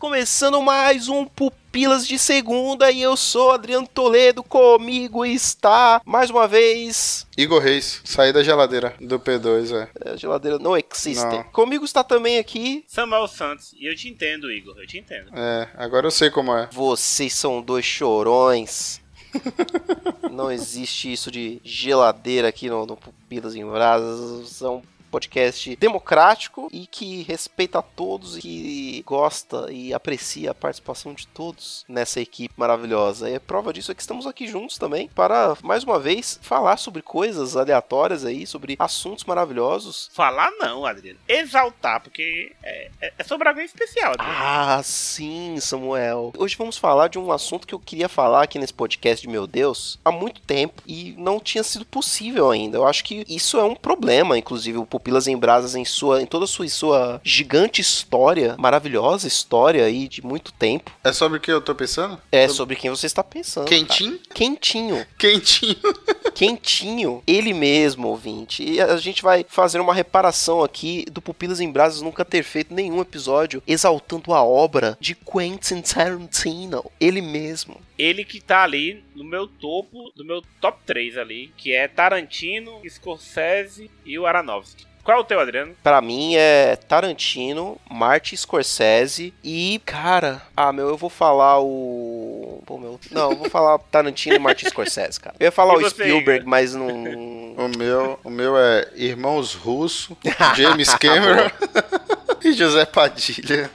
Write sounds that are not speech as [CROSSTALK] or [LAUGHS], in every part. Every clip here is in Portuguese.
Começando mais um Pupilas de Segunda e eu sou Adriano Toledo. Comigo está, mais uma vez, Igor Reis, saí da geladeira do P2, é. a geladeira não existe. Não. Comigo está também aqui. Samuel Santos. E eu te entendo, Igor, eu te entendo. É, agora eu sei como é. Vocês são dois chorões. [LAUGHS] não existe isso de geladeira aqui no, no Pupilas em Brasas. É um podcast democrático e que respeita a todos e que gosta e aprecia a participação de todos nessa equipe maravilhosa. E a prova disso é que estamos aqui juntos também para, mais uma vez, falar sobre coisas aleatórias aí, sobre assuntos maravilhosos. Falar não, Adriano. Exaltar, porque é, é- é sobre alguém especial, Adriano. Ah, sim, Samuel. Hoje vamos falar de um assunto que eu queria falar aqui nesse podcast de Meu Deus há muito tempo e não tinha sido possível ainda. Eu acho que isso é um problema, inclusive o Pupilas em Brasas em sua em toda a sua, sua gigante história, maravilhosa história aí de muito tempo. É sobre o que eu tô pensando? É sobre quem você está pensando. cara. Quentinho? Quentinho. Quentinho. [LAUGHS] Quentinho, ele mesmo, ouvinte. E a gente vai fazer uma reparação aqui do Pupilas em Brasas nunca ter feito nenhum episódio exaltando a obra de Quentin Tarantino, ele mesmo. Ele que tá ali no meu topo, do meu top 3 ali, que é Tarantino, Scorsese e o Aronofsky. Qual é o teu, Adriano? Pra mim é Tarantino, Martin Scorsese e, cara, ah, meu, eu vou falar o. Pô, meu. Não, eu vou [LAUGHS] falar Tarantino e Martin Scorsese, cara. Eu ia falar E o Spielberg, Igor? mas não. O meu, o meu é Irmãos Russo, [LAUGHS] James Cameron [LAUGHS] e José Padilha.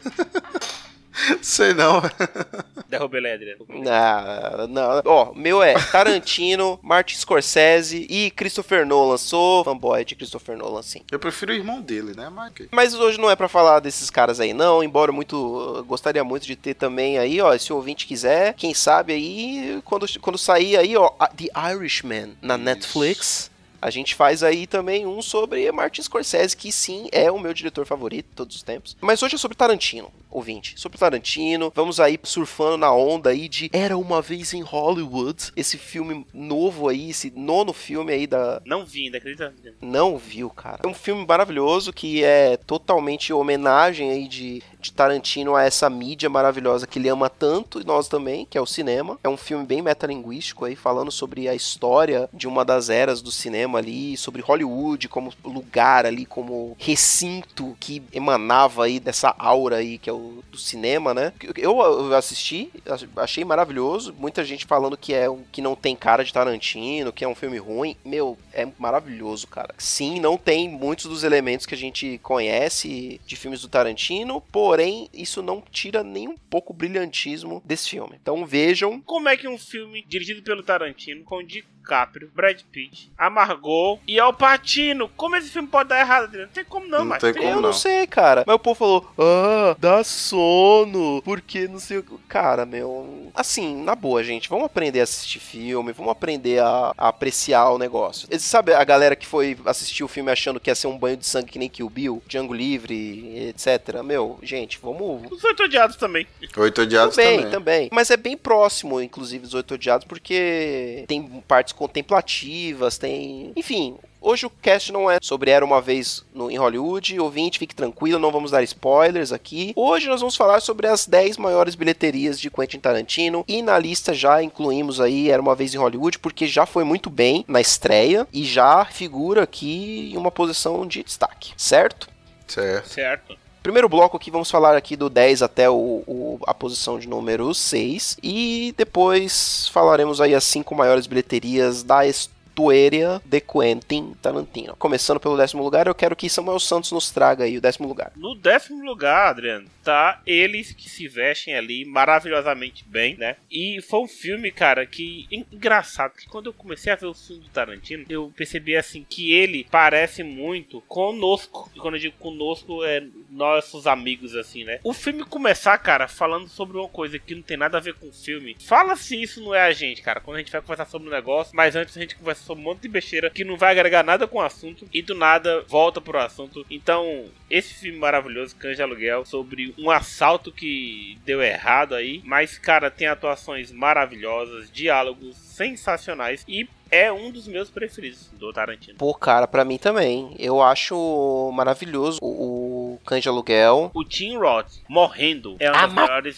Sei não. Derrubei ele, Adriano. Ah, não. Ó, meu é Tarantino, [LAUGHS] Martin Scorsese e Christopher Nolan. Sou fanboy de Christopher Nolan, sim. Eu prefiro o irmão dele, né, Mike? Mas hoje não é pra falar desses caras aí, não. Embora muito. eu Gostaria muito de ter também aí, ó. Se o ouvinte quiser, quem sabe aí, quando, quando sair aí, ó, The Irishman na Netflix. A gente faz aí também um sobre Martin Scorsese, que sim é o meu diretor favorito de todos os tempos. Mas hoje é sobre Tarantino, ouvinte. Sobre Tarantino, vamos aí surfando na onda aí de Era Uma Vez em Hollywood, esse filme novo aí, esse nono filme aí da, Não vi ainda, acredita? Não viu, cara. É um filme maravilhoso que é totalmente homenagem aí de, de Tarantino a essa mídia maravilhosa que ele ama tanto, e nós também, que é o cinema. É um filme bem metalinguístico aí, falando sobre a história de uma das eras do cinema ali, sobre Hollywood como lugar ali, como recinto que emanava aí dessa aura aí que é o do cinema, né? Eu, assisti, achei maravilhoso. Muita gente falando que é um, que não tem cara de Tarantino, que é um filme ruim. Meu, é maravilhoso, cara. Sim, não tem muitos dos elementos que a gente conhece de filmes do Tarantino, porém, isso não tira nem um pouco o brilhantismo desse filme. Então vejam. Como é que um filme dirigido pelo Tarantino, com DiCaprio, Brad Pitt, Amargou e Al Pacino, como esse filme pode dar errado, Adriano? Não tem como não, Não mas tem como eu não não. sei, cara. Mas o povo falou, ah, dá sono, porque não sei o que. Cara, meu. Assim, na boa, gente, vamos aprender a assistir filme, vamos aprender a, a apreciar o negócio. E Sabe a galera que foi assistir o filme achando que ia ser um banho de sangue que nem Kill Bill, Django Livre, etc. Meu, gente, vamos. Os oito odiados também. Oito Odiados Também, também. também. Mas é bem próximo, inclusive, dos Oito Odiados, porque tem partes contemplativas, tem. Enfim. Hoje o cast não é sobre Era Uma Vez no, em Hollywood. Ouvinte, fique tranquilo, não vamos dar spoilers aqui. Hoje nós vamos falar sobre as 10 maiores bilheterias de Quentin Tarantino. E na lista já incluímos aí Era Uma Vez em Hollywood, porque já foi muito bem na estreia e já figura aqui em uma posição de destaque, certo? Certo. Certo. Primeiro bloco aqui, vamos falar aqui do 10 até o, o- a posição de número 6. E depois falaremos aí as cinco maiores bilheterias da história Tueria de Quentin Tarantino. Começando pelo décimo lugar, eu quero que Samuel Santos nos traga aí o décimo lugar. No décimo lugar, Adriano, tá eles que se vestem ali maravilhosamente bem, né? E foi um filme, cara, que engraçado que quando eu comecei a ver o filme do Tarantino, eu percebi assim que ele parece muito conosco. E quando eu digo conosco, é nossos amigos, assim, né? O filme começar, cara, falando sobre uma coisa que não tem nada a ver com o filme. Fala se isso não é a gente, cara. Quando a gente vai conversar sobre um negócio, mas antes a gente conversa sobre um monte de besteira que não vai agregar nada com o assunto e do nada volta pro assunto. Então, esse filme maravilhoso, Cães de Aluguel, sobre um assalto que deu errado aí, mas, cara, tem atuações maravilhosas, diálogos sensacionais e é um dos meus preferidos do Tarantino. Pô, cara, pra mim também. Eu acho maravilhoso o, o Cães de Aluguel. O Tim Roth morrendo é um dos melhores.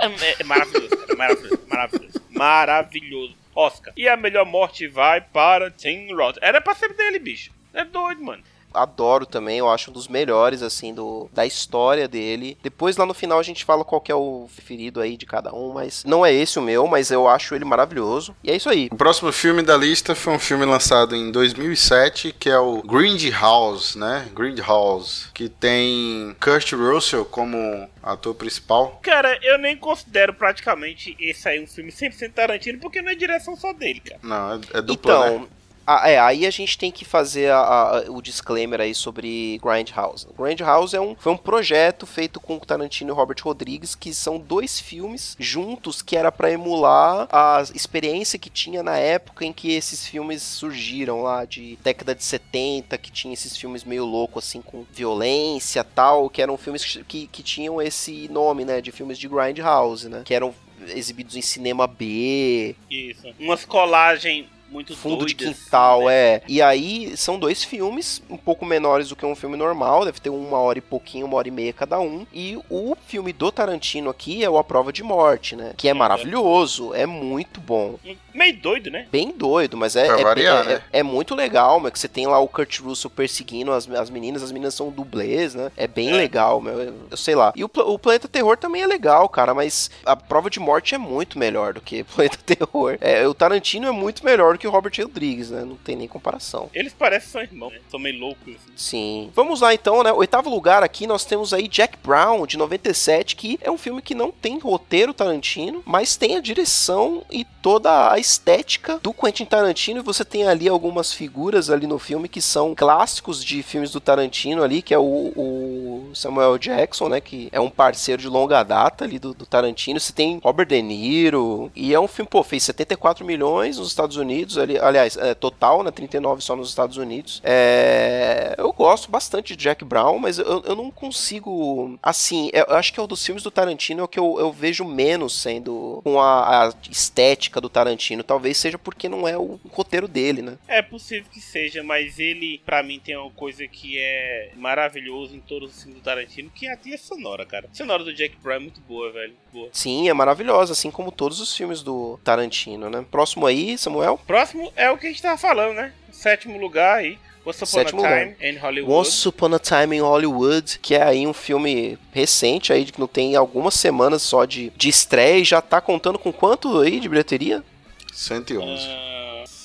É, é maravilhoso, cara, maravilhoso, maravilhoso, maravilhoso. Oscar. E a melhor morte vai para Tim Roth. Era pra ser dele, bicho. É doido, mano adoro também, eu acho um dos melhores, assim, do, da história dele. Depois lá no final a gente fala qual que é o preferido aí de cada um, mas não é esse o meu, mas eu acho ele maravilhoso. E é isso aí. O próximo filme da lista foi um filme lançado em 2007, que é o Grindhouse, né? Grindhouse, que tem Kurt Russell como ator principal. Cara, eu nem considero praticamente esse aí um filme 100% Tarantino, porque não é direção só dele, cara. Não, é, é dupla, então, né? Ah, é, aí a gente tem que fazer a, a, o disclaimer aí sobre Grindhouse. Grindhouse é um, foi um projeto feito com Tarantino e Robert Rodrigues, que são dois filmes juntos que era para emular a experiência que tinha na época em que esses filmes surgiram lá, de década de 70, que tinha esses filmes meio loucos, assim, com violência tal, que eram filmes que, que tinham esse nome, né, de filmes de Grindhouse, né, que eram exibidos em cinema B. Isso. Umas colagens muito fundo doidas, de quintal, né? é. E aí são dois filmes, um pouco menores do que um filme normal, deve ter uma hora e pouquinho, uma hora e meia cada um. E o filme do Tarantino aqui é o A Prova de Morte, né? Que é maravilhoso, é muito bom. Meio doido, né? Bem doido, mas é, é, variar, é, né? é, é muito legal, meu, que você tem lá o Kurt Russell perseguindo as, as meninas, as meninas são dublês, né? É bem É. legal, meu, eu, eu sei lá. E o, o Planeta Terror também é legal, cara, mas a Prova de Morte é muito melhor do que [LAUGHS] Planeta Terror. É, o Tarantino é muito melhor do que o Robert Rodrigues, né? Não tem nem comparação. Eles parecem são irmãos, né? São meio loucos. Assim. Sim. Vamos lá então, né? Oitavo lugar aqui nós temos aí Jack Brown, de 97, que é um filme que não tem roteiro Tarantino, mas tem a direção e toda a estética do Quentin Tarantino. E você tem ali algumas figuras ali no filme que são clássicos de filmes do Tarantino ali, que é o, o Samuel Jackson, né? Que é um parceiro de longa data ali do, do Tarantino. Você tem Robert De Niro. E é um filme, pô, fez 74 milhões nos Estados Unidos. Ali, aliás, é, total, né? 39 só nos Estados Unidos. É, eu gosto bastante de Jack Brown, mas eu, eu não consigo. Assim, eu acho que é um dos filmes do Tarantino que eu, eu vejo menos sendo com a, a estética do Tarantino. Talvez seja porque não é o roteiro dele, né? É possível que seja, mas ele, pra mim, tem uma coisa que é maravilhoso em todos os filmes do Tarantino, que é a trilha sonora, cara. A sonora do Jack Brown é muito boa, velho. Boa. Sim, é maravilhosa, assim como todos os filmes do Tarantino, né? Próximo aí, Samuel. Próximo é o que a gente tava falando, né? Sétimo lugar aí. Once Upon Sétimo a lugar. Time in Hollywood. Once Upon a Time in Hollywood, que é aí um filme recente aí, que não tem algumas semanas só de, de estreia e já tá contando com quanto aí de bilheteria? 111. Ah,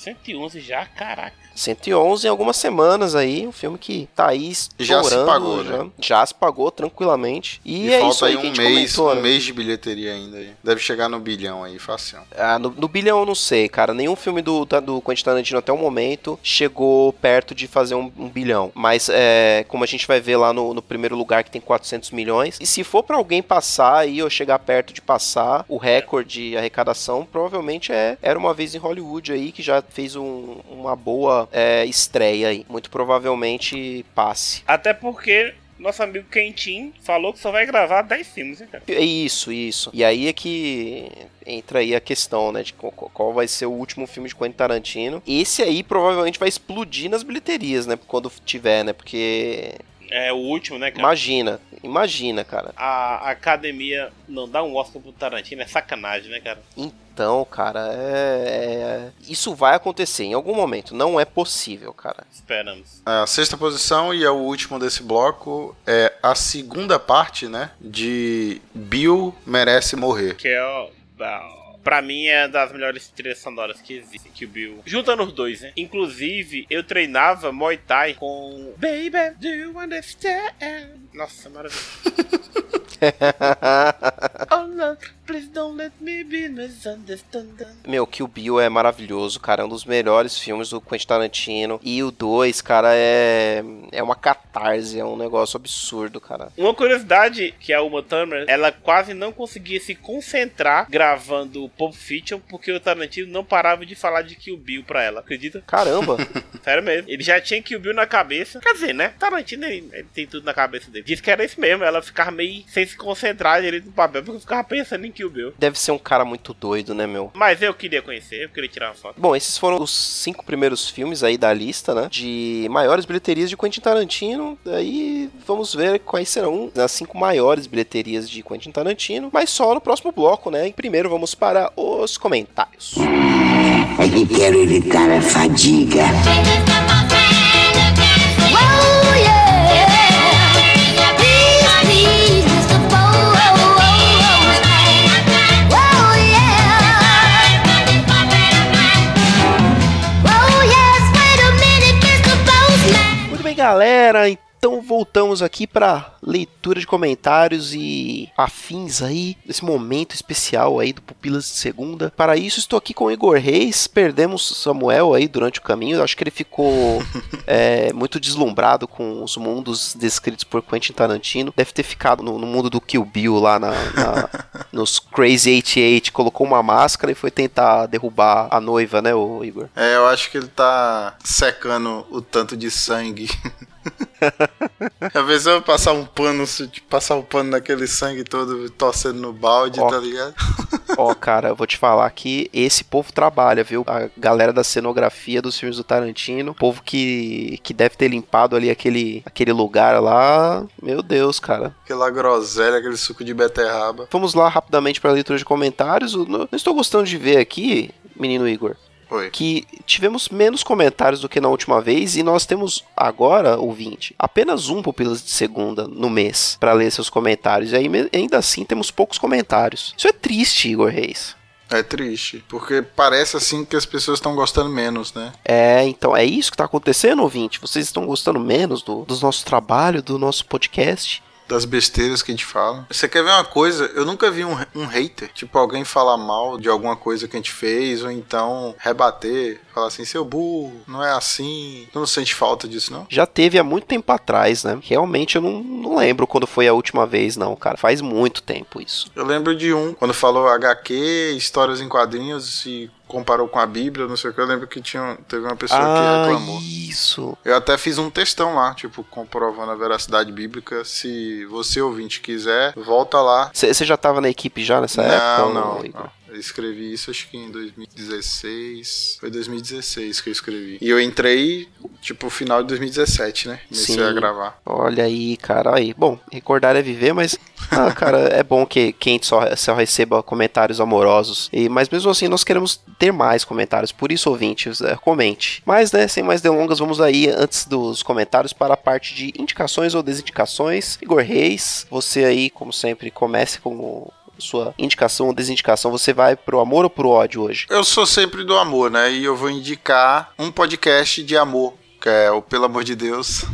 111 já, caraca. 111 em algumas semanas aí, um filme que tá aí Já se pagou, já, né? já se pagou tranquilamente. E, E, é falta isso aí aí que a um gente mês, comentou, um né? mês de bilheteria ainda. aí. Deve chegar no bilhão aí, fácil. Ah, no, no bilhão eu não sei, cara. Nenhum filme do, do Quentin Tarantino até o momento chegou perto de fazer um, um bilhão. Mas, é, como a gente vai ver lá no, no primeiro lugar, que tem 400 milhões. E se for pra alguém passar aí, ou chegar perto de passar, o recorde de arrecadação provavelmente é Era Uma Vez em Hollywood aí, que já fez um- uma boa é, estreia aí. Muito provavelmente passe. Até porque nosso amigo Quentin falou que só vai gravar 10 filmes, cara? Isso, isso. E aí é que entra aí a questão, né, de qual vai ser o último filme de Quentin Tarantino. Esse aí provavelmente vai explodir nas bilheterias, né, quando tiver, né, porque É o último, né, cara? imagina, imagina, cara. A academia não dá um Oscar pro Tarantino é sacanagem, né, cara? Então, cara, é, é- isso vai acontecer em algum momento, não é possível, cara. Esperamos. A sexta posição e é o último desse bloco é a segunda parte, né? De Bill Merece Morrer. Que é o. Pra mim é das melhores trilhas sonoras que existe, Kill Bill. Juntando os dois, né? Inclusive, eu treinava Muay Thai com Baby, do you understand? Nossa, maravilhoso. [LAUGHS] [LAUGHS] oh no, please don't let me be misunderstood. Meu, Kill Bill é maravilhoso, cara. É um dos melhores filmes do Quentin Tarantino. E o 2, cara, é. É uma catarse, é um negócio absurdo, cara. Uma curiosidade que a Uma Thurman, ela quase não conseguia se concentrar gravando Pulp Fiction porque o Tarantino não parava de falar de Kill Bill pra ela, acredita? Caramba! [LAUGHS] Sério mesmo. Ele já tinha Kill Bill na cabeça. Quer dizer, né? Tarantino, ele, ele tem tudo na cabeça dele. Diz que era isso mesmo. Ela ficava meio sem se concentrar direito no papel porque ficava pensando em Kill Bill. Deve ser um cara muito doido, né, meu? Mas eu queria conhecer, eu queria tirar uma foto. Bom, esses foram os cinco primeiros filmes aí da lista, né? De maiores bilheterias de Quentin Tarantino. Aí vamos ver quais serão as cinco maiores bilheterias de Quentin Tarantino. Mas só no próximo bloco, né? E primeiro vamos para os comentários. É que quero evitar a fadiga. Whoa, yeah. Galera. Então voltamos aqui para leitura de comentários e afins aí, nesse momento especial aí do Pupilas de Segunda. Para isso, estou aqui com o Igor Reis. Perdemos Samuel aí durante o caminho. Acho que ele ficou [LAUGHS] é, muito deslumbrado com os mundos descritos por Quentin Tarantino. Deve ter ficado no, no mundo do Kill Bill lá na, na- [LAUGHS] nos Crazy 88. Colocou uma máscara e foi tentar derrubar a noiva, né, o Igor? É, eu acho que ele tá secando o tanto de sangue. [LAUGHS] [LAUGHS] Às vezes eu passar um pano, tipo, passar um pano naquele sangue todo torcendo no balde, Ó. tá ligado? [LAUGHS] Ó, cara, eu vou te falar que esse povo trabalha, viu? A galera da cenografia dos filmes do Tarantino, povo que, que deve ter limpado ali aquele, aquele lugar lá. Meu Deus, cara. Aquela groselha, aquele suco de beterraba. Vamos lá rapidamente para a leitura de comentários. Eu não estou gostando de ver aqui, menino Igor, Oi. que tivemos menos comentários do que na última vez e nós temos agora, ouvinte, apenas um Pupilas de Segunda no mês para ler seus comentários. E aí, ainda assim temos poucos comentários. Isso é triste, Igor Reis. É triste, porque parece assim que as pessoas estão gostando menos, né? É, então é isso que tá acontecendo, ouvinte. Vocês estão gostando menos do, do nosso trabalho, do nosso podcast? Das besteiras que a gente fala. Você quer ver uma coisa? Eu nunca vi um, um hater, tipo alguém falar mal de alguma coisa que a gente fez, ou então rebater, falar assim, seu burro, não é assim. Tu não sente falta disso, não? Já teve há muito tempo atrás, né? Realmente eu não, não lembro quando foi a última vez, não, cara. Faz muito tempo isso. Eu lembro de um, quando falou HQ, histórias em quadrinhos e comparou com a Bíblia, não sei o que, eu lembro que tinha, teve uma pessoa que reclamou. Isso. Eu até fiz um textão lá, tipo, comprovando a veracidade bíblica. Se você, ouvinte, quiser, volta lá. Você já tava na equipe já nessa época? não, ou não, Igor? não. Eu escrevi isso acho que em 2016. Foi 2016 que eu escrevi. E eu entrei, tipo, final de 2017, né? Comecei Sim. a gravar. Olha aí, cara. Aí. Bom, recordar é viver, mas. Ah, [LAUGHS] cara, é bom que quem só, só receba comentários amorosos. E, mas mesmo assim, nós queremos ter mais comentários. Por isso, ouvintes, é, comente. Mas, né, sem mais delongas, vamos aí, antes dos comentários, para a parte de indicações ou desindicações. Igor Reis, você aí, como sempre, comece com sua indicação ou desindicação. Você vai pro amor ou pro ódio hoje? Eu sou sempre do amor, né? E eu vou indicar um podcast de amor, que é o Pelo Amor de Deus.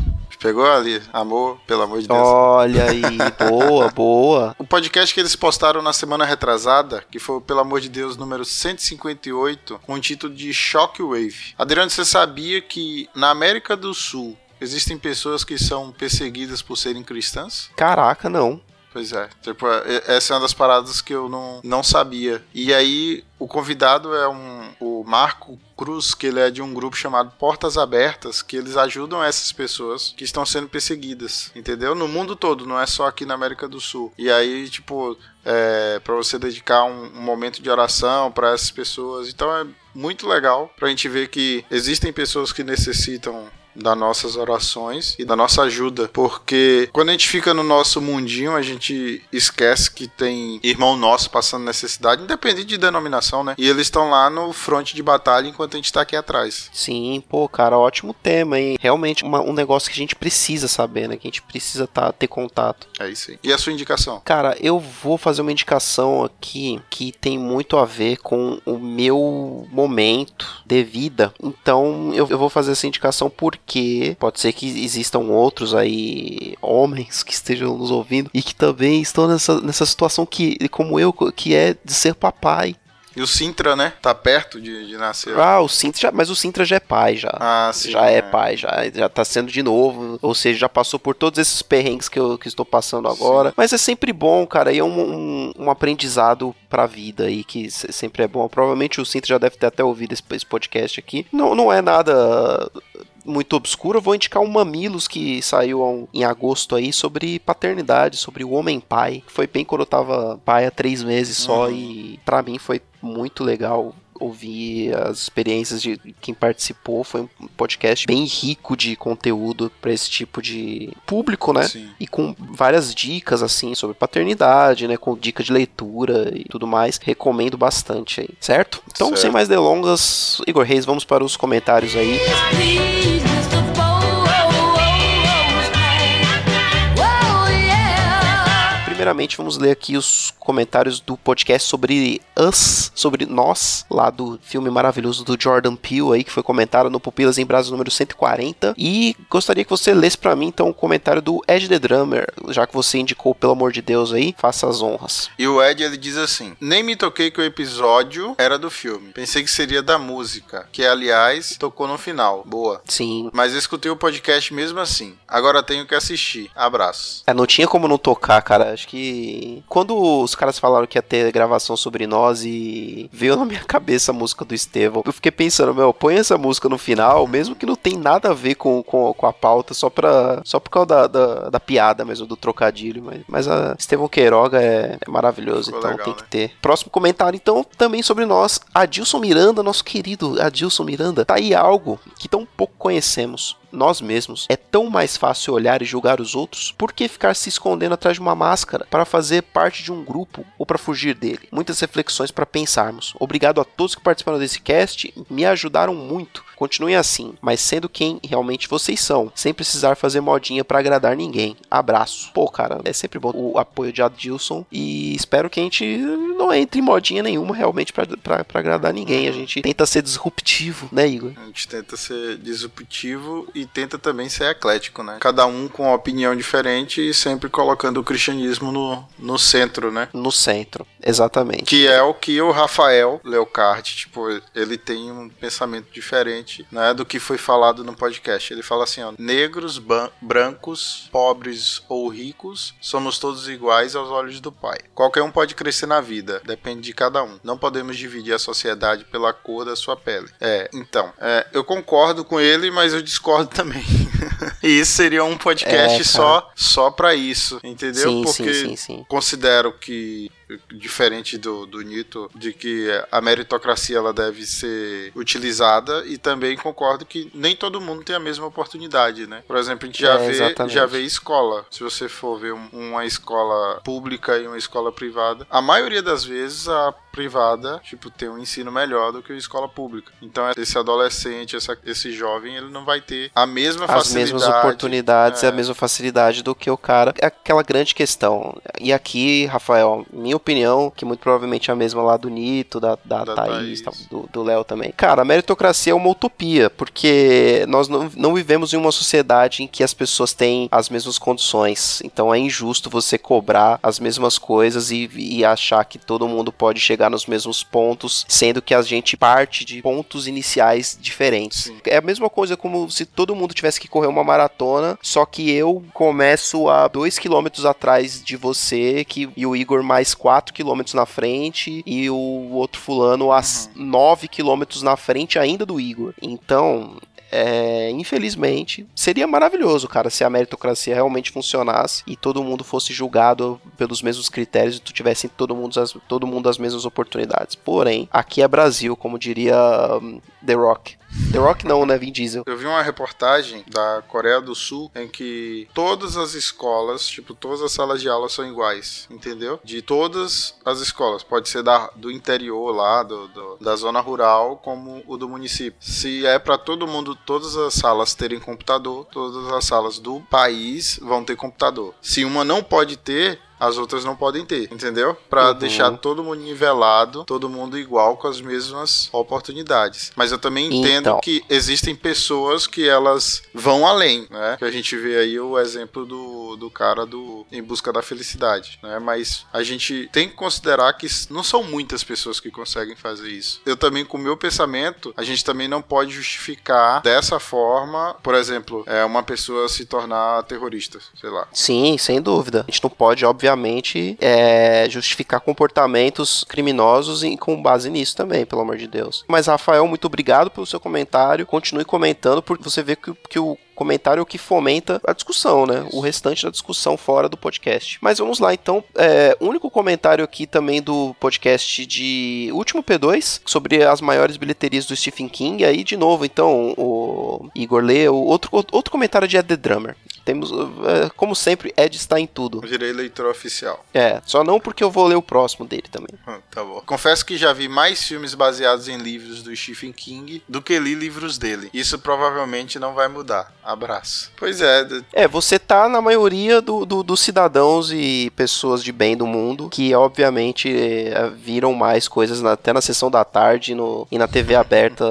Pegou ali? Amor, pelo amor de Deus. Olha aí, [LAUGHS] boa, boa. O podcast que eles postaram na semana retrasada, que foi o Pelo Amor de Deus número 158, com o título de Shockwave. Adriano, você sabia que na América do Sul existem pessoas que são perseguidas por serem cristãs? Caraca, não. Pois é, tipo, é- essa é uma das paradas que eu não, não sabia. E aí, o convidado é um, o Marco Cruz, que ele é de um grupo chamado Portas Abertas, que eles ajudam essas pessoas que estão sendo perseguidas, entendeu? No mundo todo, não é só aqui na América do Sul. E aí, tipo, é, para você dedicar um, um momento de oração para essas pessoas. Então é muito legal pra gente ver que existem pessoas que necessitam das nossas orações e da nossa ajuda, porque quando a gente fica no nosso mundinho, a gente esquece que tem irmão nosso passando necessidade, independente de denominação, né? E eles estão lá no fronte de batalha enquanto a gente tá aqui atrás. Sim, pô, cara, ótimo tema, hein? Realmente uma- um negócio que a gente precisa saber, né? Que a gente precisa tá, ter contato. É isso aí. E a sua indicação? Cara, eu vou fazer uma indicação aqui que tem muito a ver com o meu momento de vida. Então eu, eu vou fazer essa indicação porque pode ser que existam outros aí, homens que estejam nos ouvindo e que também estão nessa, nessa situação que, como eu, que é de ser papai. E o Sintra, né? Tá perto de, de nascer. Ah, o Sintra, já- mas o Sintra já é pai já. Ah, sim. já é pai, já, já tá sendo de novo. Ou seja, já passou por todos esses perrengues que eu que estou passando agora. Mas é sempre bom, cara. E é um, um, um aprendizado pra vida aí, que se- sempre é bom. Provavelmente o Cinto já deve ter até ouvido esse, esse podcast aqui. Não, não é nada muito obscuro, eu vou indicar um Mamilos que saiu um- em agosto aí sobre paternidade, sobre o homem pai. Foi bem quando eu tava pai há três meses só Uhum. e pra mim foi muito legal ouvir as experiências de quem participou. Foi um podcast bem rico de conteúdo pra esse tipo de público, né? Sim. E com várias dicas, assim, sobre paternidade, né? Com dica de leitura e tudo mais. Recomendo bastante aí, certo? Então, Certo. sem mais delongas, Igor Reis, vamos para os comentários aí. Please, Primeiramente, vamos ler aqui os comentários do podcast sobre Us, sobre Nós, lá do filme maravilhoso do Jordan Peele aí, que foi comentado no Pupilas em Brasa número 140. E gostaria que você lesse pra mim, então, o comentário do Ed The Drummer, já que você indicou, pelo amor de Deus aí, faça as honras. E o Ed ele diz assim: Nem me toquei que o episódio era do filme. Pensei que seria da música, que aliás tocou no final. Boa. Sim, Mas escutei o podcast mesmo assim. Agora tenho que assistir. Abraços. É, não tinha como não tocar, cara. Acho que. Quando os caras falaram que ia ter gravação sobre nós e veio na minha [LAUGHS] cabeça a música do Estevão, eu fiquei pensando, meu, põe essa música no final, mesmo que não tem nada a ver com, com, com a pauta, só, pra, só por causa da, da, da piada mesmo, do trocadilho. Mas, mas a Estevão Queiroga é, é maravilhoso, Ficou então legal, tem né? que ter. Próximo comentário, então, também sobre nós. Adilson Miranda, nosso querido Adilson Miranda, tá aí algo que tão pouco conhecemos nós mesmos. É tão mais fácil olhar e julgar os outros. Por que ficar se escondendo atrás de uma máscara para fazer parte de um grupo ou para fugir dele? Muitas reflexões para pensarmos. Obrigado a todos que participaram desse cast, me ajudaram muito. Continuem assim, mas sendo quem realmente vocês são, sem precisar fazer modinha para agradar ninguém. Abraço. Pô, cara, é sempre bom o apoio de Adilson e espero que a gente não entre em modinha nenhuma realmente para agradar ninguém. A gente tenta ser disruptivo, né, Igor? A gente tenta ser disruptivo e tenta também ser eclético, né? Cada um com uma opinião diferente e sempre colocando o cristianismo no, no centro, né? No centro, exatamente. Que é o que o Rafael Leocard, tipo, ele tem um pensamento diferente, né, do que foi falado no podcast. Ele fala assim, ó, negros, brancos, pobres ou ricos, somos todos iguais aos olhos do Pai. Qualquer um pode crescer na vida, depende de cada um. Não podemos dividir a sociedade pela cor da sua pele. É, então, é, eu concordo com ele, mas eu discordo também. [LAUGHS] e isso seria um podcast É, só só para isso, entendeu? Sim, Porque sim, sim, sim. considero que diferente do, do Nito, de que a meritocracia ela deve ser utilizada e também concordo que nem todo mundo tem a mesma oportunidade, né? Por exemplo, a gente já, É, vê, exatamente. já vê escola. Se você for ver um- uma escola pública e uma escola privada, a maioria das vezes a privada, tipo, tem um ensino melhor do que a escola pública. Então, esse adolescente, essa- esse jovem, ele não vai ter a mesma As facilidade. mesmas oportunidades e é. a mesma facilidade do que o cara. É aquela grande questão. E aqui, Rafael, minha opinião, que muito provavelmente é a mesma lá do Nito, da, da, Da Thaís, Thaís. do do Léo também. Cara, a meritocracia é uma utopia, porque nós não, não vivemos em uma sociedade em que as pessoas têm as mesmas condições. Então é injusto você cobrar as mesmas coisas e, e achar que todo mundo pode chegar nos mesmos pontos, sendo que a gente parte de pontos iniciais diferentes. Sim. É a mesma coisa como se todo mundo tivesse que correr uma maratona, só que eu começo a 2 km atrás de você que, e o Igor mais 4 km na frente e o outro fulano a 9 km na frente ainda do Igor. Então, é, infelizmente, seria maravilhoso, cara, se a meritocracia realmente funcionasse e todo mundo fosse julgado pelos mesmos critérios e tu tivesse todo mundo as, todo mundo as mesmas oportunidades. Porém, aqui é Brasil, como diria hum, The Rock. The Rock não, né? Vin Diesel. Eu vi uma reportagem da Coreia do Sul em que todas as escolas, tipo, todas as salas de aula são iguais, entendeu? De todas as escolas. Pode ser da, do interior lá, do, do- da zona rural, como o do município. Se é pra todo mundo, todas as salas terem computador, todas as salas do país vão ter computador. Se uma não pode ter, as outras não podem ter, entendeu? Pra Uhum. deixar todo mundo nivelado, todo mundo igual com as mesmas oportunidades. Mas eu também entendo Então. que existem pessoas que elas vão além, né? Que a gente vê aí o exemplo do, do cara do Em Busca da Felicidade, né? Mas a gente tem que considerar que não são muitas pessoas que conseguem fazer isso. Eu também, com o meu pensamento, a gente também não pode justificar dessa forma, por exemplo, é uma pessoa se tornar terrorista, sei lá. Sim, sem dúvida. A gente não pode, obviamente, é, justificar comportamentos criminosos em- com base nisso também, pelo amor de Deus. Mas, Rafael, muito obrigado pelo seu comentário. Continue comentando, porque você vê que, o- que o comentário é o que fomenta a discussão, né? O restante da discussão fora do podcast. Mas vamos lá, então. É, único comentário aqui também do podcast de Último P2, sobre as maiores bilheterias do Stephen King. Aí, de novo, então, o Igor lê. Outro, outro comentário de Ed The Drummer. Temos, é, como sempre, Ed está em tudo. Virei leitor oficial. É, só não porque eu vou ler o próximo dele também. Hum, Tá bom. Confesso que já vi mais filmes baseados em livros do Stephen King do que li livros dele. Isso provavelmente não vai mudar. Abraço. Pois é, É, você tá na maioria do, do- dos cidadãos e pessoas de bem do mundo que, obviamente, é, viram mais coisas na- até na sessão da tarde no- e na TV aberta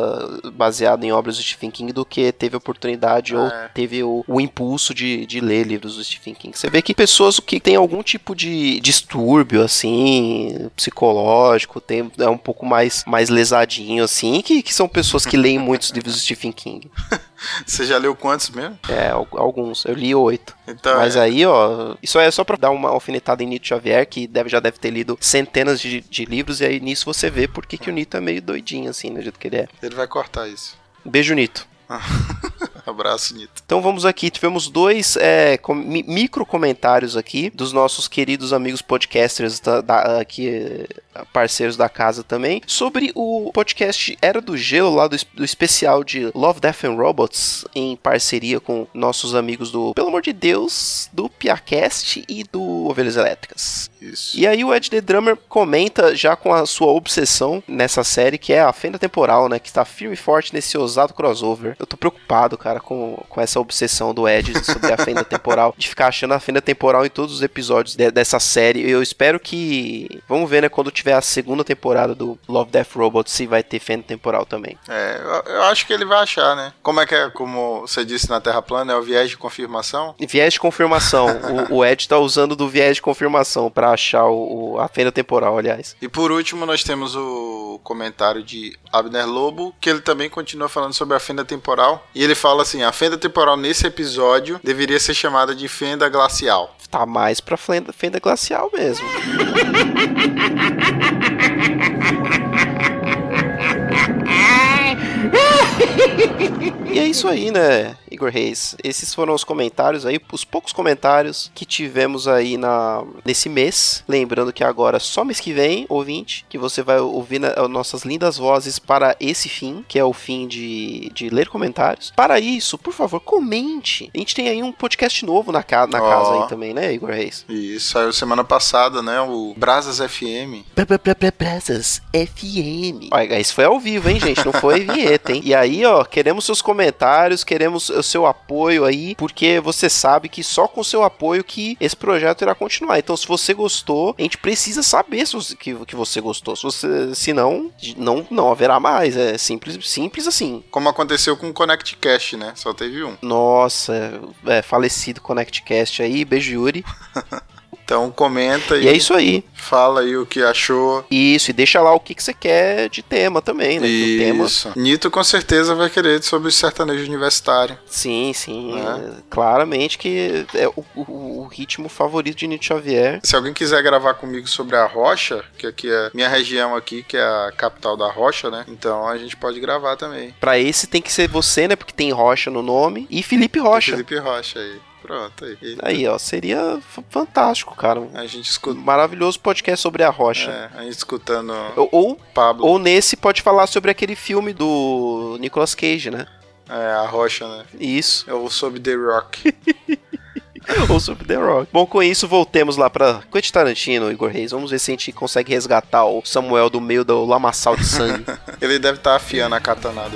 baseado em obras do Stephen King do que teve oportunidade ou É. teve o, o impulso de, de ler livros do Stephen King. Você vê que pessoas que têm algum tipo de distúrbio, assim, psicológico, tem, é um pouco mais, mais lesadinho, assim, que, que são pessoas que leem muitos livros do Stephen King. [LAUGHS] você já leu quantos mesmo? É, al- alguns. Eu li oito. Então, Mas é, aí, ó, isso é só pra dar uma alfinetada em Nito Xavier, que deve, já deve ter lido centenas de, de livros, e aí nisso você vê por que que o Nito é meio doidinho, assim, do jeito que ele é. ele vai cortar isso. Beijo, Nito. [LAUGHS] Abraço, Nito. Então vamos aqui, tivemos dois é, com- mi- micro comentários aqui dos nossos queridos amigos podcasters da, da- aqui, eh, parceiros da casa também, sobre o podcast Era do Gelo, lá do, do especial de Love, Death and Robots, em parceria com nossos amigos do, pelo amor de Deus, do Piacast e do Ovelhas Elétricas. Isso. E aí o Ed The Drummer comenta já com a sua obsessão nessa série, que é a fenda temporal, né? Que está firme e forte nesse ousado crossover. Eu tô preocupado, cara, com, com essa obsessão do Ed sobre a fenda temporal, de ficar achando a fenda temporal em todos os episódios de- dessa série. Eu espero que... Vamos ver, né? Quando tiver a segunda temporada do Love, Death Robot, se vai ter fenda temporal também. É, eu, eu acho que ele vai achar, né? Como é que é, como você disse na Terra plana, é o viés de confirmação? Viés de confirmação. o, o Ed tá usando do viés de confirmação pra achar o, o- a fenda temporal, aliás. E por último, nós temos o comentário de Abner Lobo, que ele também continua falando sobre a fenda temporal. E ele fala assim: a fenda temporal nesse episódio deveria ser chamada de fenda glacial. Tá mais pra fenda, fenda glacial mesmo. [LAUGHS] E é isso aí, né, Igor Reis? Esses foram os comentários aí, os poucos comentários que tivemos aí na, nesse mês. Lembrando que agora, só mês que vem, ouvinte, que você vai ouvir na- nossas lindas vozes para esse fim, que é o fim de, de ler comentários. Para isso, por favor, comente. A gente tem aí um podcast novo na, ca na Ó. casa aí também, né, Igor Reis? Isso saiu semana passada, né? O Brasas FM. Brasas FM. Olha, isso foi ao vivo, hein, gente? Não foi vinheta, hein? E aí, ó, queremos seus comentários, queremos seu apoio aí, porque você sabe que só com o seu apoio que esse projeto irá continuar. Então, se você gostou, a gente precisa saber se você- que, que você gostou. Se você, se não, não, não haverá mais. É simples, simples assim. Como aconteceu com o Connect Cash, né? Só teve um. Nossa, é, falecido ConnectCast aí, beijo Yuri. [LAUGHS] Então comenta E é isso aí. Fala aí o que achou. Isso, e deixa lá o que, que você quer de tema também, né? Que o tema Isso. Nito com certeza vai querer sobre o sertanejo universitário. Sim, sim. Né? é, claramente que é o, o- o ritmo favorito de Nito Xavier. Se alguém quiser gravar comigo sobre a Rocha, que aqui é minha região aqui, que é a capital da Rocha, né? Então a gente pode gravar também. Pra esse tem que ser você, né? Porque tem Rocha no nome. E Felipe Rocha. Felipe Rocha aí. Pronto, aí. Aí, ó, seria fantástico, cara. A gente escuta. maravilhoso podcast sobre a rocha. É, a gente escutando Ou, ou, Pablo. ou nesse pode falar sobre aquele filme do Nicolas Cage, né? É, a rocha, né? Isso. Eu soube The Rock. [LAUGHS] ou sobre The Rock. Bom, com isso, voltemos lá pra Quentin Tarantino, Igor Reis. Vamos ver se a gente consegue resgatar o Samuel do meio do lamaçal de sangue. [LAUGHS] Ele deve estar afiando a katanada.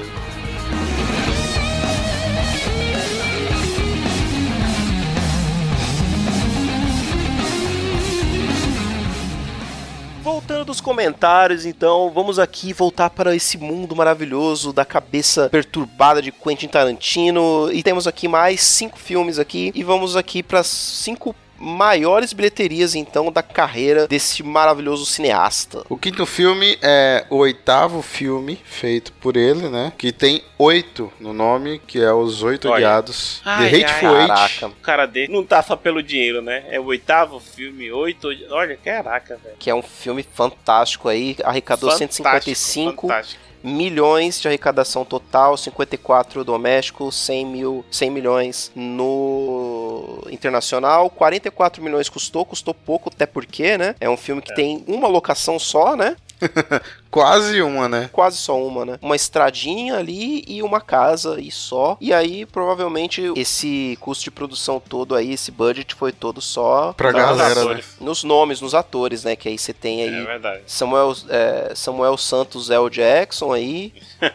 Voltando dos comentários, então, vamos aqui voltar para esse mundo maravilhoso da cabeça perturbada de Quentin Tarantino. E temos aqui mais cinco filmes aqui. E vamos aqui para cinco maiores bilheterias, então, da carreira desse maravilhoso cineasta. O quinto filme é o oitavo filme feito por ele, né? Que tem oito no nome, que é Os Oito Olha. Odiados. Ai, The Hateful ai. Eight. Caraca. O cara dele não tá só pelo dinheiro, né? É o oitavo filme, oito. Olha, caraca, velho. Que é um filme fantástico aí, arrecadou Fantástico, 155 fantástico. Milhões de arrecadação total, 54 doméstico, 100, mil, 100 milhões no internacional, 44 milhões custou, custou pouco, até porque, né? É um filme que tem uma locação só, né? [LAUGHS] Quase uma, né? Quase só uma, né? Uma estradinha ali e uma casa e só. E aí, provavelmente, esse custo de produção todo aí, esse budget foi todo só Pra galera, né? nos nomes, nos atores, né? Que aí você tem É aí verdade. Samuel, é, Samuel Santos L. Jackson aí, [LAUGHS]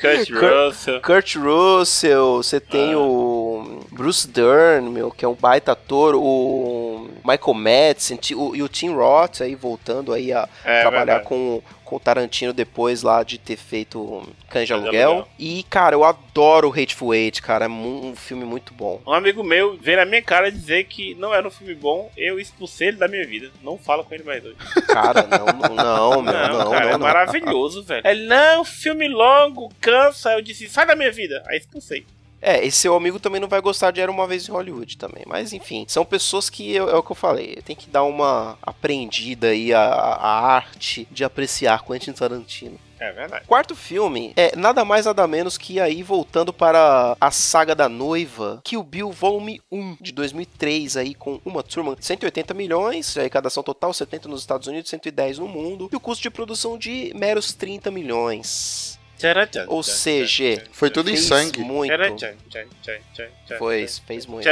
Kurt Kurt- Russell. Kurt Russell, você tem Ah. o Bruce Dern, meu, que é um baita ator, o Michael Madsen o- e o Tim Roth aí voltando aí a É trabalhar verdade. com, com o Tarantino depois lá de ter feito Cães de Aluguel. Aluguel. E, cara, eu adoro o Hateful Eight, cara, é um filme muito bom. Um amigo meu veio na minha cara dizer que não era um filme bom, eu expulsei ele da minha vida. Não fala com ele mais hoje. Cara, não, não, não, [LAUGHS] meu, Não, não, cara, não, é não. maravilhoso, velho. Ele, não, filme longo, cansa. Eu disse, sai da minha vida. Aí expulsei. É, esse seu amigo também não vai gostar de Era Uma Vez em Hollywood também. Mas enfim, são pessoas que, é, o que eu falei, tem que dar uma aprendida aí a, a arte de apreciar Quentin Tarantino. É verdade. Quarto filme é nada mais nada menos que aí voltando para a saga da noiva, que o Bill Volume 1 de 2003 aí com uma turma 180 milhões, arrecadação total 70 nos Estados Unidos, 110 no mundo e o custo de produção de meros 30 milhões. Ou seja, Foi tudo em sangue. muito. Foi, fez muito.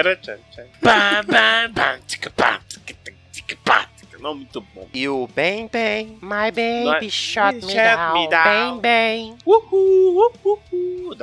Não, muito bom. E o Bang Bang, My Baby é- Shot Me Down, me down. Bang Bang. Uhul, uhul.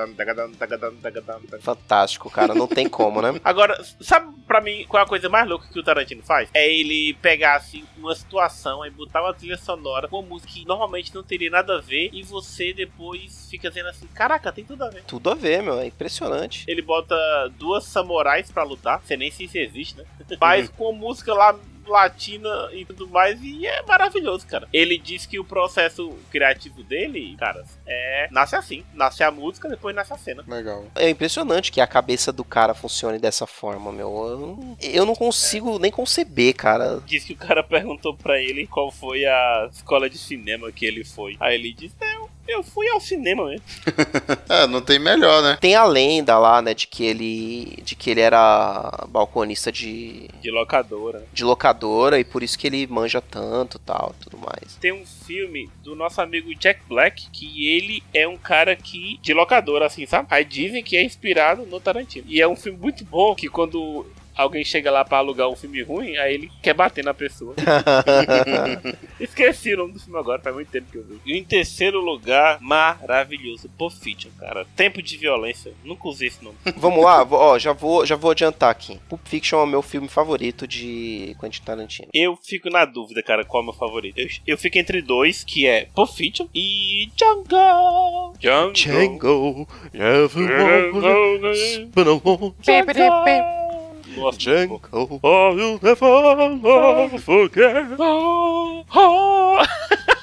Fantástico, cara, não tem como, né? [LAUGHS] Agora, sabe pra mim qual é a coisa mais louca que o Tarantino faz? É ele pegar assim uma situação e botar uma trilha sonora com uma música que normalmente não teria nada a ver e você depois fica dizendo assim: caraca, tem tudo a ver. Tudo a ver, meu, é impressionante. Ele bota duas samurais pra lutar, sei nem se isso existe, né? [LAUGHS] Mas com música lá latina e tudo mais, e é maravilhoso, cara. Ele diz que o processo criativo dele, cara, é. Nasce assim. Nasce a música, depois nasce a cena. Legal. É impressionante que a cabeça do cara funcione dessa forma, meu. Eu não, eu não consigo nem conceber, cara. Diz que o cara [LAUGHS] perguntou pra ele qual foi a escola de cinema que ele foi. Aí ele disse: Não, eu fui ao cinema mesmo. [LAUGHS] É, não tem melhor, né? Tem a lenda lá, né, de que ele de que ele era balconista de, De locadora. de locadora e por isso que ele manja tanto, tal, tudo mais. Tem um filme do nosso amigo Jack Black que ele é um cara que de locadora assim, sabe? Aí dizem que é inspirado no Tarantino. E é um filme muito bom que quando alguém chega lá pra alugar um filme ruim, aí ele quer bater na pessoa. [LAUGHS] Esqueci o nome do filme agora, faz muito tempo que eu vi. E em terceiro lugar, maravilhoso, Pulp Fiction, cara. Tempo de violência. Nunca usei esse nome. [LAUGHS] Vamos lá, ó, já vou, já vou adiantar aqui. Pulp Fiction é o meu filme favorito de Quentin Tarantino. Eu fico na dúvida, cara, qual é o meu favorito. Eu, eu fico entre dois, que é Pulp Fiction e Django. Django. Django, Django. Django. Nossa, muito bom. Django. Oh, you never forget. Oh, [LAUGHS] oh.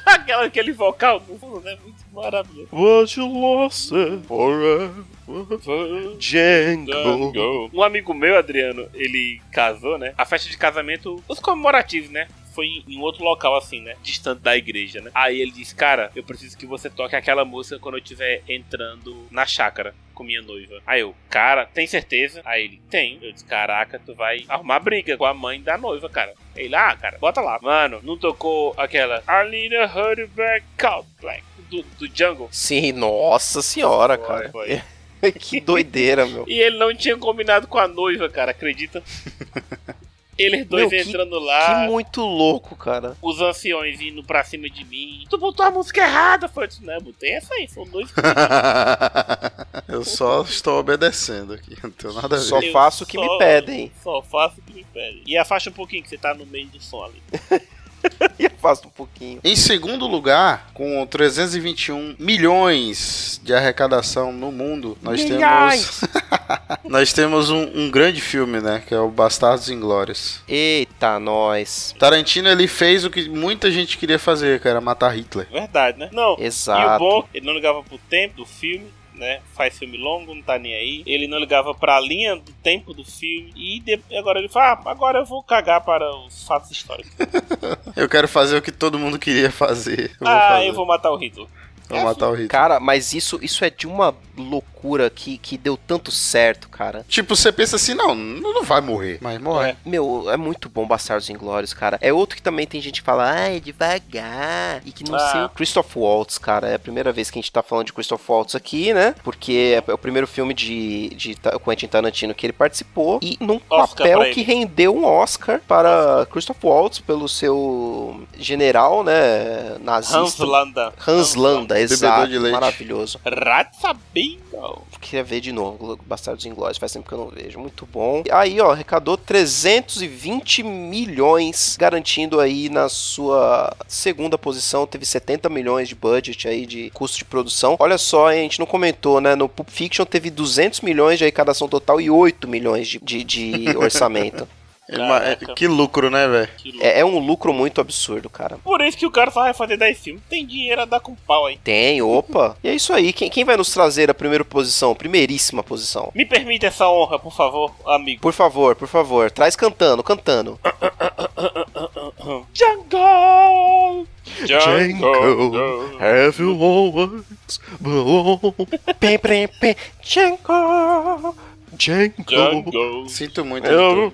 Aquela, aquele vocal no fundo, né? Muito maravilhoso. What you lost forever. Django. Django. Um amigo meu, Adriano, ele casou, né? A festa de casamento, os comemorativos, né? Foi em, outro local, assim, né? Distante da igreja, né? Aí ele disse, cara, eu preciso que você toque aquela música quando eu estiver entrando na chácara com minha noiva. Aí eu, cara, tem certeza? Aí ele, tem. Eu disse, caraca, tu vai arrumar briga com a mãe da noiva, cara. Ele, ah, cara, bota lá. Mano, não tocou aquela Arlena Hurtback Count Black do, do Jungle? Sim, nossa senhora, Foi, cara. foi. [LAUGHS] que doideira, meu. E ele não tinha combinado com a noiva, cara, acredita? [LAUGHS] Eles dois Meu, que- entrando Que lá, muito louco, cara. os anciões indo pra cima de mim. Tu botou a música errada, foi? Eu disse, não, botei essa aí, são dois. [LAUGHS] Eu só estou obedecendo aqui, não tenho nada a ver. Só faço o que me só- pedem. Só faço o que me pedem. E afasta um pouquinho, que você tá no meio do som ali. [LAUGHS] [LAUGHS] E faço um pouquinho. Em segundo lugar, com 321 milhões de arrecadação no mundo, nós Milhões! temos [LAUGHS] nós temos um, um grande filme, né, que é o Bastardos Inglórios. Eita, nós. Tarantino ele fez o que muita gente queria fazer, que era matar Hitler. Verdade, né? Não. E o Exato. bom, ele não ligava pro tempo do filme, né? Faz filme longo, não tá nem aí. Ele não ligava pra linha do tempo do filme. E de- agora ele fala, ah, agora eu vou cagar para os fatos históricos. [LAUGHS] Eu quero fazer o que todo mundo queria fazer. Eu vou ah, fazer. eu vou matar o Hitler. Vou matar o Hitler. Cara, mas isso, isso é de uma loucura que, que deu tanto certo, cara. Tipo, você pensa assim, não, não vai morrer. Mas morre. É. Meu, é muito bom Bastardos Inglórios, cara. É outro que também tem gente que fala, ah, é devagar. E que não Ah. sei. o Christoph Waltz, cara. É a primeira vez que a gente tá falando de Christoph Waltz aqui, né? Porque é o primeiro filme de, de Quentin Tarantino que ele participou. E num Oscar papel que rendeu um Oscar para Christoph Waltz pelo seu general, né? Nazista. Hans Landa. Hans Landa, Bebedor exato. de leite. Queria ver de novo Bastardos Inglórios, faz tempo que eu não vejo. Muito bom. Aí, ó, arrecadou 320 milhões, garantindo aí na sua segunda posição. Teve 70 milhões de budget aí de custo de produção. Olha só, a gente não comentou, né? No Pulp Fiction teve 200 milhões de arrecadação total e 8 milhões de, de- de orçamento. [LAUGHS] É- Caraca. que lucro, né, velho? É, é um lucro muito absurdo, cara. Por isso que o cara só vai fazer 10 filmes. Tem dinheiro a dar com pau aí. Tem, opa. [LAUGHS] E é isso aí. Quem, quem vai nos trazer a primeira posição? Primeiríssima posição. Me permite essa honra, por favor, amigo. Por favor, por favor. Traz cantando, cantando. [COUGHS] Django! Django. Have you always [LAUGHS] belong? Pem, pem, pem. Django. Django. Django. Sinto muito. Eu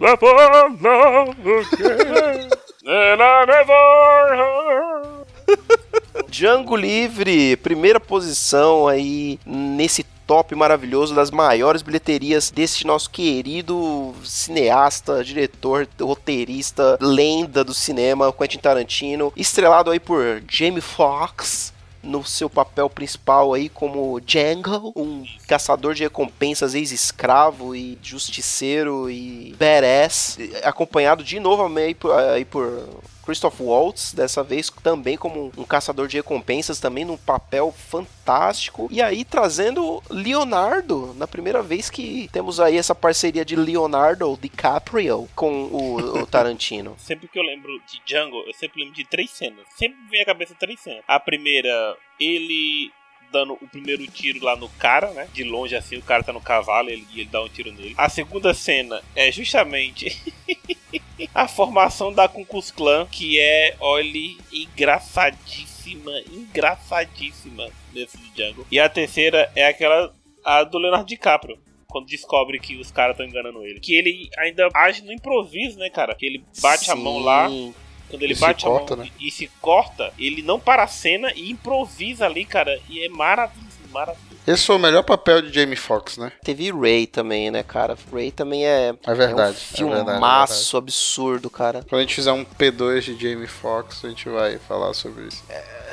Django Livre, primeira posição aí nesse top maravilhoso das maiores bilheterias desse nosso querido cineasta, diretor, roteirista, lenda do cinema, Quentin Tarantino, estrelado aí por Jamie Foxx no seu papel principal aí como Django, um caçador de recompensas ex-escravo e justiceiro e badass, acompanhado de novo aí por, aí por Christoph Waltz, dessa vez também como um caçador de recompensas, também num papel fantástico. E aí trazendo Leonardo, na primeira vez que temos aí essa parceria de Leonardo DiCaprio com o, o [LAUGHS] Tarantino. Sempre que eu lembro de Django, eu sempre lembro de três cenas. Sempre vem à cabeça três cenas. A primeira, ele dando o primeiro tiro lá no cara, né? De longe assim, o cara tá no cavalo e ele, e ele dá um tiro nele. A segunda cena é justamente [LAUGHS] [LAUGHS] a formação da Klux Klan, que é, olhe, engraçadíssima, engraçadíssima nesse Django. E a terceira é aquela a do Leonardo DiCaprio. Quando descobre que os caras estão enganando ele. Que ele ainda age no improviso, né, cara? Que ele bate a mão lá. Sim. Quando ele E bate corta, a mão né? e, e se corta, ele não para a cena e improvisa ali, cara. E é maravilhoso, maravilhoso. Esse foi o melhor papel de Jamie Foxx, né? Teve Ray também, né, cara? Ray também é, É verdade. é um é verdade, é filmaço absurdo, cara. Quando a gente fizer um P2 de Jamie Foxx, a gente vai falar sobre isso.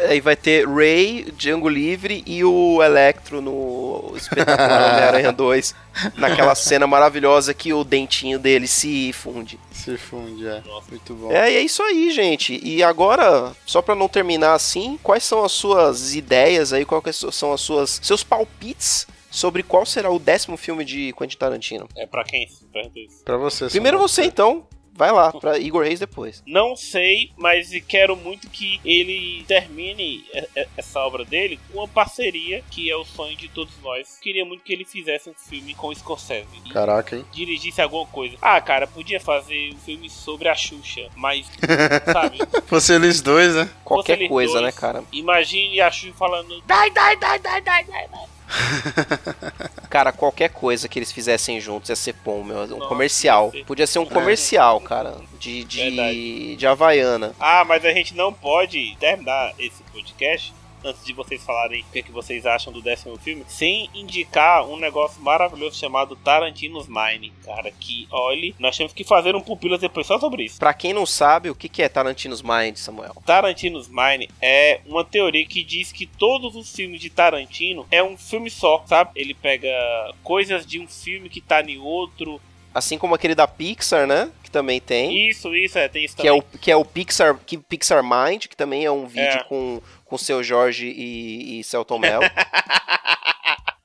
Aí vai ter Ray, Django Livre e o Electro no espetacular Homem-Aranha [LAUGHS] 2. Naquela cena maravilhosa que o dentinho dele se funde. Se funde, é. Muito bom. É, e é isso aí, gente. E agora, só pra não terminar assim, quais são as suas ideias aí, quais são as suas seus palpites sobre qual será o décimo filme de Quentin Tarantino? É pra quem? Pra você, Primeiro você então. Vai lá, pra Igor Reis depois. Não sei, mas quero muito que ele termine essa obra dele com uma parceria que é o sonho de todos nós. Queria muito que ele fizesse um filme com o Scorsese. Caraca, hein? dirigisse alguma coisa. Ah, cara, podia fazer um filme sobre a Xuxa, mas, [LAUGHS] sabe? Fosse eles dois, né? Qualquer coisa, dois. né, cara? Imagine a Xuxa falando dai, dai, dai, dai, dai, dai, dai. [LAUGHS] Cara, qualquer coisa que eles fizessem juntos ia ser bom, meu. Um Nossa, comercial. ia ser- Podia ser um comercial, cara. De, de, Verdade. de Havaiana. Ah, mas a gente não pode terminar esse podcast antes de vocês falarem o que, é que vocês acham do décimo filme, sem indicar um negócio maravilhoso chamado Tarantino's Mine, cara, que, olhe, nós temos que fazer um pupilas depois só sobre isso. Pra quem não sabe, o que que é Tarantino's Mind, Samuel? Tarantino's Mine é uma teoria que diz que todos os filmes de Tarantino é um filme só, sabe? Ele pega coisas de um filme que tá em outro. Assim como aquele da Pixar, né? Que também tem. Isso, isso, é, tem isso Que é, também. o, que é o Pixar, que, Pixar Mind, que também é um vídeo É. com com seu Jorge e, e Celton Mello. [LAUGHS]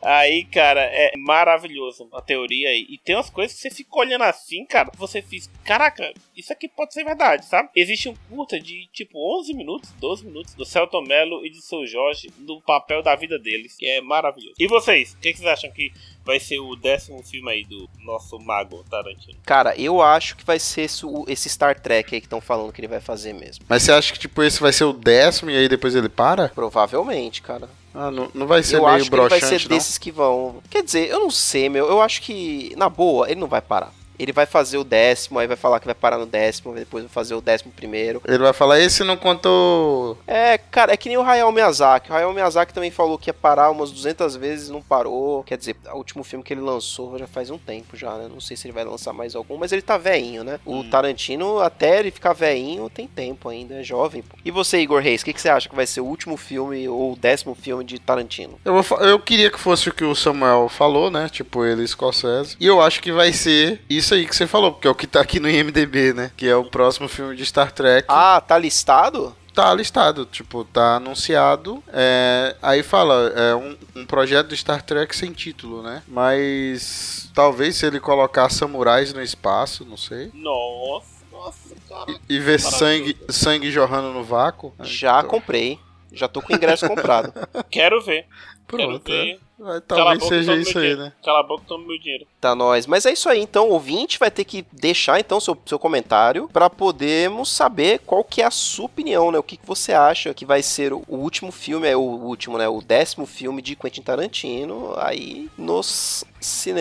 Aí, cara, é maravilhoso a teoria aí. E tem umas coisas que você fica olhando assim, cara. Você fica, caraca, isso aqui pode ser verdade, sabe? Existe um curta de tipo 11 minutos, 12 minutos do Celton Mello e do seu Jorge no papel da vida deles, que é maravilhoso. E vocês, o que, que vocês acham que vai ser o décimo filme aí do nosso mago Tarantino? Cara, eu acho que vai ser esse, Star Trek aí que estão falando que ele vai fazer mesmo. Mas você acha que, tipo, esse vai ser o décimo e aí depois ele para? Provavelmente, cara. Ah, não, não vai ser eu meio acho que ele vai ser não? desses que vão. Quer dizer, eu não sei, meu. Eu acho que, na boa, ele não vai parar. Ele vai fazer o décimo, aí vai falar que vai parar no décimo, depois vai fazer o décimo primeiro. Ele vai falar, esse não contou... É, cara, é que nem o Hayao Miyazaki. O Hayao Miyazaki também falou que ia parar umas 200 vezes, não parou. Quer dizer, o último filme que ele lançou já faz um tempo já, né? Não sei se ele vai lançar mais algum, mas ele tá veinho, né? O Hum. Tarantino, até ele ficar veinho, tem tempo ainda, é jovem. Pô. E você, Igor Reis, o que, que você acha que vai ser o último filme ou o décimo filme de Tarantino? Eu, vou eu queria que fosse o que o Samuel falou, né? Tipo, ele Scorsese. E eu acho que vai ser isso aí que você falou, porque é o que tá aqui no IMDB, né? Que é o próximo filme de Star Trek. Ah, tá listado? Tá listado, tipo, tá anunciado. É, aí fala, é um, um projeto de Star Trek sem título, né? Mas talvez se ele colocar samurais no espaço, não sei. Nossa, nossa, cara. E, e ver sangue, sangue jorrando no vácuo. Já Então, comprei. Já tô com o ingresso comprado. [LAUGHS] Quero ver. Pronto, Quero ver. Vai- Cala a Talvez boca seja toma isso meu aí, dinheiro. né? Cala a boca e toma meu dinheiro. Tá nós. Mas é isso aí, então. O ouvinte vai ter que deixar então seu, seu comentário para podermos saber qual que é a sua opinião, né? O que, que você acha que vai ser o, o último filme, é o último, né? O décimo filme de Quentin Tarantino aí nos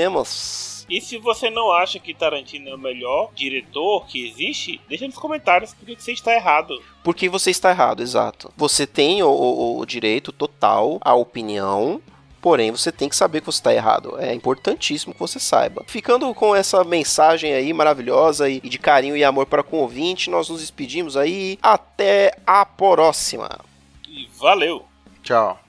cinemas. E se você não acha que Tarantino é o melhor diretor que existe, deixa nos comentários porque você está errado. Porque você está errado, exato. Você tem o, o- o direito total à opinião. Porém, você tem que saber que você está errado. É importantíssimo que você saiba. Ficando com essa mensagem aí maravilhosa e de carinho e amor para com o ouvinte, nós nos despedimos aí. Até a próxima. E valeu! Tchau.